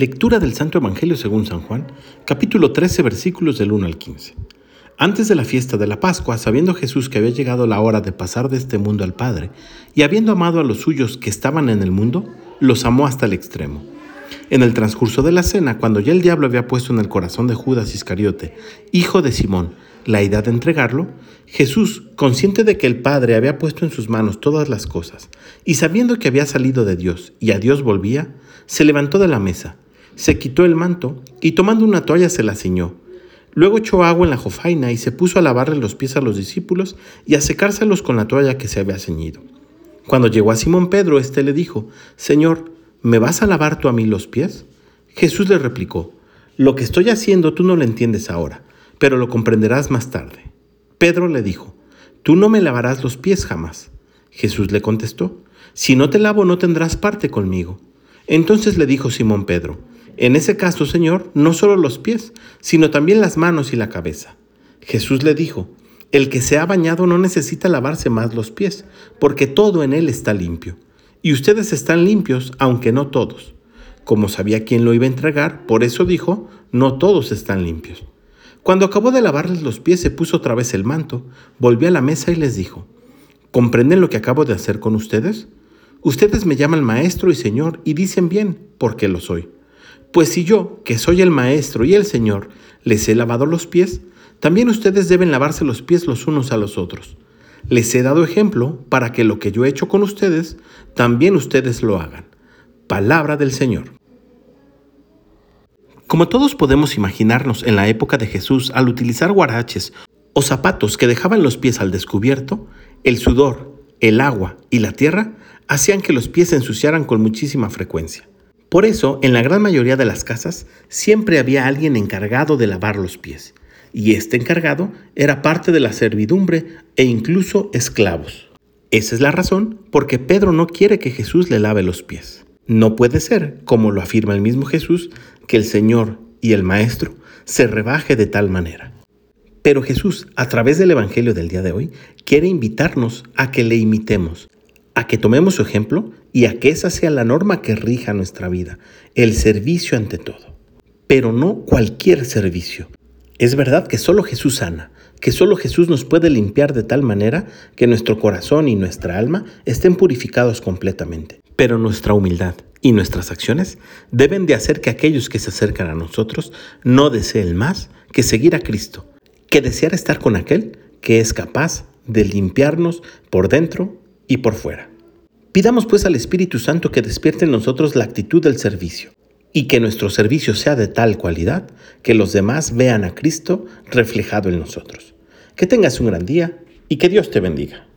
Lectura del Santo Evangelio según San Juan, capítulo 13, versículos del 1 al 15. Antes de la fiesta de la Pascua, sabiendo Jesús que había llegado la hora de pasar de este mundo al Padre, y habiendo amado a los suyos que estaban en el mundo, los amó hasta el extremo. En el transcurso de la cena, cuando ya el diablo había puesto en el corazón de Judas Iscariote, hijo de Simón, la idea de entregarlo, Jesús, consciente de que el Padre había puesto en sus manos todas las cosas, y sabiendo que había salido de Dios y a Dios volvía, se levantó de la mesa, se quitó el manto y tomando una toalla se la ciñó. Luego echó agua en la jofaina y se puso a lavarle los pies a los discípulos y a secárselos con la toalla que se había ceñido. Cuando llegó a Simón Pedro, éste le dijo, Señor, ¿me vas a lavar tú a mí los pies? Jesús le replicó, Lo que estoy haciendo tú no lo entiendes ahora, pero lo comprenderás más tarde. Pedro le dijo, Tú no me lavarás los pies jamás. Jesús le contestó, Si no te lavo no tendrás parte conmigo. Entonces le dijo Simón Pedro, en ese caso, Señor, no solo los pies, sino también las manos y la cabeza. Jesús le dijo, el que se ha bañado no necesita lavarse más los pies, porque todo en él está limpio. Y ustedes están limpios, aunque no todos. Como sabía quién lo iba a entregar, por eso dijo, no todos están limpios. Cuando acabó de lavarles los pies, se puso otra vez el manto, volvió a la mesa y les dijo, ¿comprenden lo que acabo de hacer con ustedes? Ustedes me llaman maestro y señor y dicen bien, porque lo soy. Pues si yo, que soy el Maestro y el Señor, les he lavado los pies, también ustedes deben lavarse los pies los unos a los otros. Les he dado ejemplo para que lo que yo he hecho con ustedes, también ustedes lo hagan. Palabra del Señor. Como todos podemos imaginarnos en la época de Jesús, al utilizar guaraches o zapatos que dejaban los pies al descubierto, el sudor, el agua y la tierra hacían que los pies se ensuciaran con muchísima frecuencia. Por eso, en la gran mayoría de las casas, siempre había alguien encargado de lavar los pies, y este encargado era parte de la servidumbre e incluso esclavos. Esa es la razón por que Pedro no quiere que Jesús le lave los pies. No puede ser, como lo afirma el mismo Jesús, que el Señor y el Maestro se rebaje de tal manera. Pero Jesús, a través del Evangelio del día de hoy, quiere invitarnos a que le imitemos, a que tomemos su ejemplo y a que esa sea la norma que rija nuestra vida, el servicio ante todo. Pero no cualquier servicio. Es verdad que solo Jesús sana, que solo Jesús nos puede limpiar de tal manera que nuestro corazón y nuestra alma estén purificados completamente. Pero nuestra humildad y nuestras acciones deben de hacer que aquellos que se acercan a nosotros no deseen más que seguir a Cristo, que desear estar con aquel que es capaz de limpiarnos por dentro y por fuera. Pidamos pues al Espíritu Santo que despierte en nosotros la actitud del servicio y que nuestro servicio sea de tal cualidad que los demás vean a Cristo reflejado en nosotros. Que tengas un gran día y que Dios te bendiga.